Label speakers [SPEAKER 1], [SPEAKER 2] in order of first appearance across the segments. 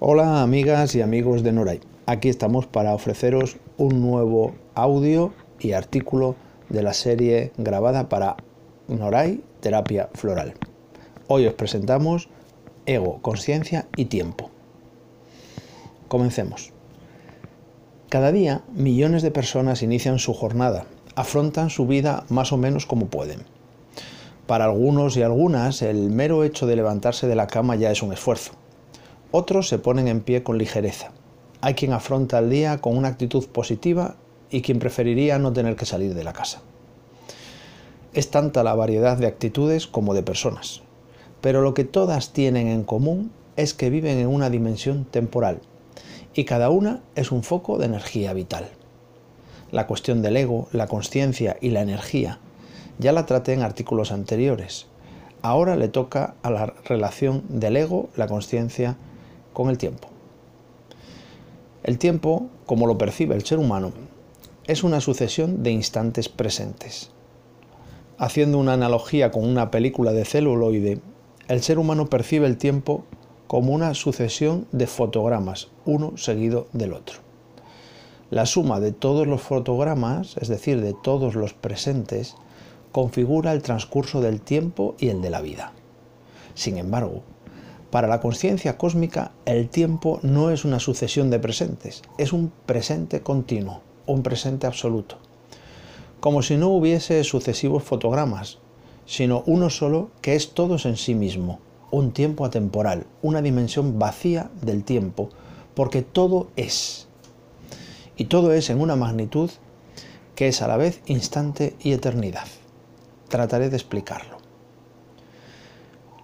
[SPEAKER 1] Hola amigas y amigos de Noray. Aquí estamos para ofreceros un nuevo audio y artículo de la serie grabada para Noray Terapia Floral. Hoy os presentamos Ego, Conciencia y Tiempo. Comencemos. Cada día millones de personas inician su jornada, afrontan su vida más o menos como pueden. Para algunos y algunas el mero hecho de levantarse de la cama ya es un esfuerzo. Otros se ponen en pie con ligereza. Hay quien afronta el día con una actitud positiva y quien preferiría no tener que salir de la casa. Es tanta la variedad de actitudes como de personas, pero lo que todas tienen en común es que viven en una dimensión temporal y cada una es un foco de energía vital. La cuestión del ego, la conciencia y la energía ya la traté en artículos anteriores. Ahora le toca a la relación del ego, la conciencia con el tiempo. El tiempo, como lo percibe el ser humano, es una sucesión de instantes presentes. Haciendo una analogía con una película de celuloide, el ser humano percibe el tiempo como una sucesión de fotogramas, uno seguido del otro. La suma de todos los fotogramas, es decir, de todos los presentes, configura el transcurso del tiempo y el de la vida. Sin embargo, para la conciencia cósmica, el tiempo no es una sucesión de presentes, es un presente continuo, un presente absoluto. Como si no hubiese sucesivos fotogramas, sino uno solo que es todos en sí mismo, un tiempo atemporal, una dimensión vacía del tiempo, porque todo es. Y todo es en una magnitud que es a la vez instante y eternidad. Trataré de explicarlo.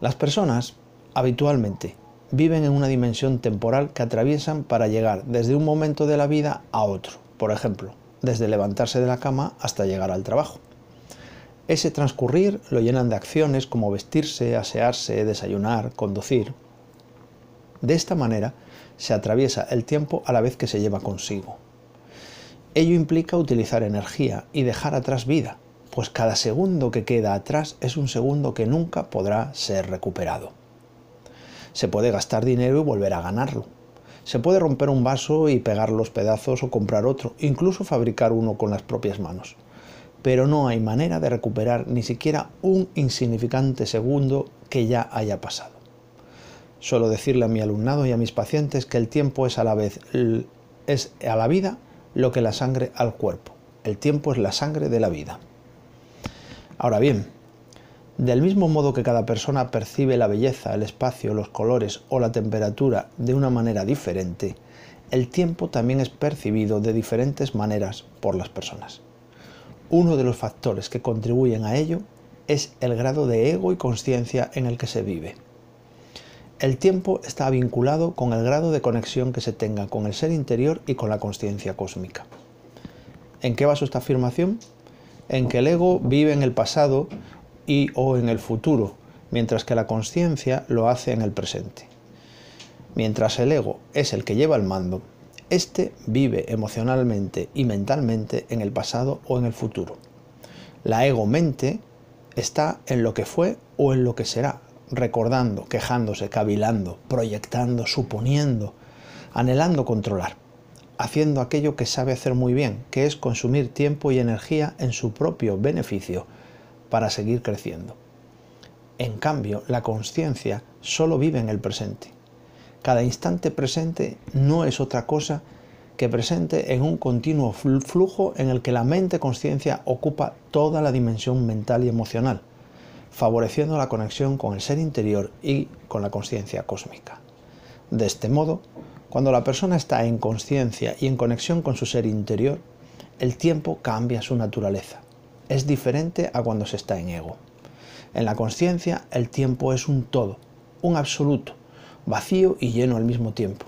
[SPEAKER 1] Las personas habitualmente viven en una dimensión temporal que atraviesan para llegar desde un momento de la vida a otro, por ejemplo, desde levantarse de la cama hasta llegar al trabajo. Ese transcurrir lo llenan de acciones como vestirse, asearse, desayunar, conducir. De esta manera se atraviesa el tiempo a la vez que se lleva consigo. Ello implica utilizar energía y dejar atrás vida, pues cada segundo que queda atrás es un segundo que nunca podrá ser recuperado. Se puede gastar dinero y volver a ganarlo. Se puede romper un vaso y pegar los pedazos o comprar otro, incluso fabricar uno con las propias manos. Pero no hay manera de recuperar ni siquiera un insignificante segundo que ya haya pasado. Suelo decirle a mi alumnado y a mis pacientes que el tiempo es a la vez es a la vida lo que la sangre al cuerpo. El tiempo es la sangre de la vida. Ahora bien, del mismo modo que cada persona percibe la belleza, el espacio, los colores o la temperatura de una manera diferente, el tiempo también es percibido de diferentes maneras por las personas. Uno de los factores que contribuyen a ello es el grado de ego y conciencia en el que se vive. El tiempo está vinculado con el grado de conexión que se tenga con el ser interior y con la conciencia cósmica. ¿En qué baso esta afirmación? En que el ego vive en el pasado y o en el futuro, mientras que la conciencia lo hace en el presente. Mientras el ego es el que lleva el mando, éste vive emocionalmente y mentalmente en el pasado o en el futuro. La ego-mente está en lo que fue o en lo que será, recordando, quejándose, cavilando, proyectando, suponiendo, anhelando controlar, haciendo aquello que sabe hacer muy bien, que es consumir tiempo y energía en su propio beneficio, para seguir creciendo. En cambio, la conciencia solo vive en el presente. Cada instante presente no es otra cosa que presente en un continuo flujo en el que la mente-conciencia ocupa toda la dimensión mental y emocional, favoreciendo la conexión con el ser interior y con la conciencia cósmica. De este modo, cuando la persona está en conciencia y en conexión con su ser interior, el tiempo cambia su naturaleza es diferente a cuando se está en ego. En la conciencia el tiempo es un todo, un absoluto, vacío y lleno al mismo tiempo.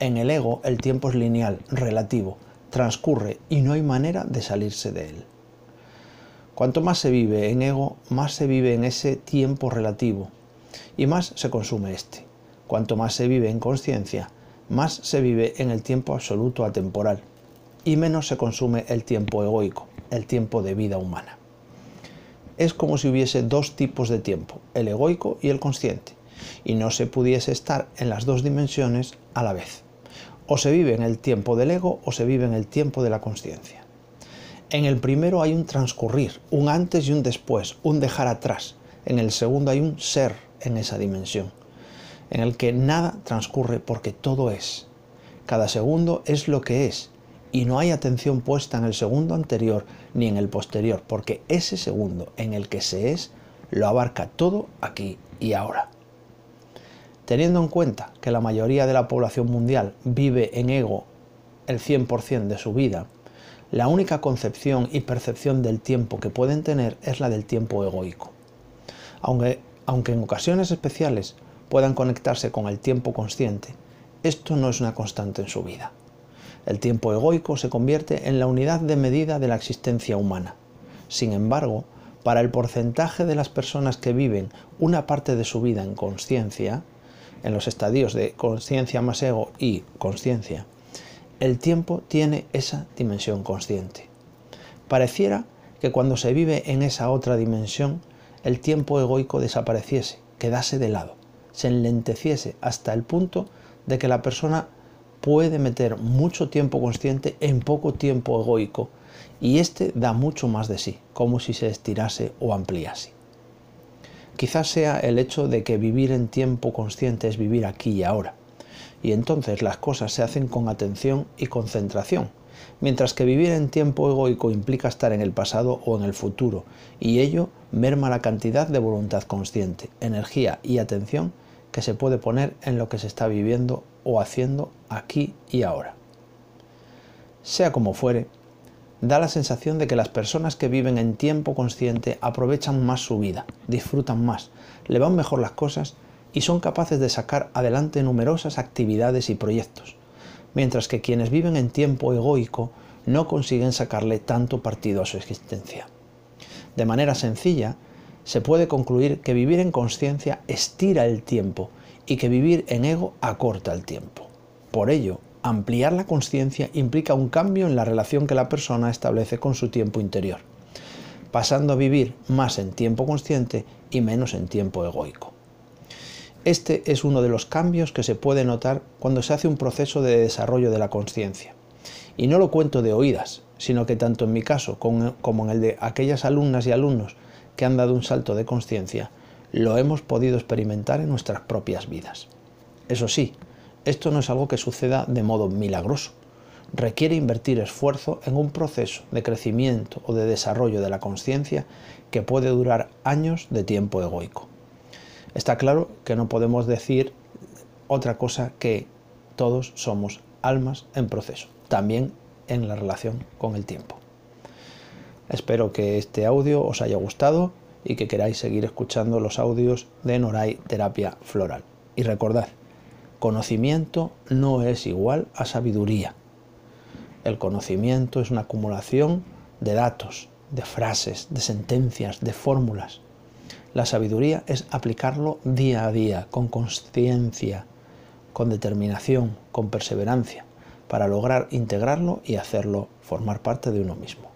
[SPEAKER 1] En el ego el tiempo es lineal, relativo, transcurre y no hay manera de salirse de él. Cuanto más se vive en ego, más se vive en ese tiempo relativo y más se consume este. Cuanto más se vive en conciencia, más se vive en el tiempo absoluto atemporal y menos se consume el tiempo egoico el tiempo de vida humana. Es como si hubiese dos tipos de tiempo, el egoico y el consciente, y no se pudiese estar en las dos dimensiones a la vez. O se vive en el tiempo del ego o se vive en el tiempo de la conciencia. En el primero hay un transcurrir, un antes y un después, un dejar atrás. En el segundo hay un ser en esa dimensión, en el que nada transcurre porque todo es. Cada segundo es lo que es y no hay atención puesta en el segundo anterior ni en el posterior, porque ese segundo en el que se es lo abarca todo aquí y ahora. Teniendo en cuenta que la mayoría de la población mundial vive en ego el 100% de su vida, la única concepción y percepción del tiempo que pueden tener es la del tiempo egoico. Aunque, aunque en ocasiones especiales puedan conectarse con el tiempo consciente, esto no es una constante en su vida. El tiempo egoico se convierte en la unidad de medida de la existencia humana. Sin embargo, para el porcentaje de las personas que viven una parte de su vida en conciencia, en los estadios de conciencia más ego y conciencia, el tiempo tiene esa dimensión consciente. Pareciera que cuando se vive en esa otra dimensión, el tiempo egoico desapareciese, quedase de lado, se enlenteciese hasta el punto de que la persona puede meter mucho tiempo consciente en poco tiempo egoico y este da mucho más de sí, como si se estirase o ampliase. Quizás sea el hecho de que vivir en tiempo consciente es vivir aquí y ahora, y entonces las cosas se hacen con atención y concentración, mientras que vivir en tiempo egoico implica estar en el pasado o en el futuro, y ello merma la cantidad de voluntad consciente, energía y atención que se puede poner en lo que se está viviendo o haciendo aquí y ahora. Sea como fuere, da la sensación de que las personas que viven en tiempo consciente aprovechan más su vida, disfrutan más, le van mejor las cosas y son capaces de sacar adelante numerosas actividades y proyectos, mientras que quienes viven en tiempo egoico no consiguen sacarle tanto partido a su existencia. De manera sencilla, se puede concluir que vivir en conciencia estira el tiempo y que vivir en ego acorta el tiempo. Por ello, Ampliar la conciencia implica un cambio en la relación que la persona establece con su tiempo interior, pasando a vivir más en tiempo consciente y menos en tiempo egoico. Este es uno de los cambios que se puede notar cuando se hace un proceso de desarrollo de la conciencia. Y no lo cuento de oídas, sino que tanto en mi caso como en el de aquellas alumnas y alumnos que han dado un salto de conciencia, lo hemos podido experimentar en nuestras propias vidas. Eso sí, esto no es algo que suceda de modo milagroso. Requiere invertir esfuerzo en un proceso de crecimiento o de desarrollo de la conciencia que puede durar años de tiempo egoico. Está claro que no podemos decir otra cosa que todos somos almas en proceso, también en la relación con el tiempo. Espero que este audio os haya gustado y que queráis seguir escuchando los audios de Noray Terapia Floral. Y recordad, Conocimiento no es igual a sabiduría. El conocimiento es una acumulación de datos, de frases, de sentencias, de fórmulas. La sabiduría es aplicarlo día a día, con conciencia, con determinación, con perseverancia, para lograr integrarlo y hacerlo formar parte de uno mismo.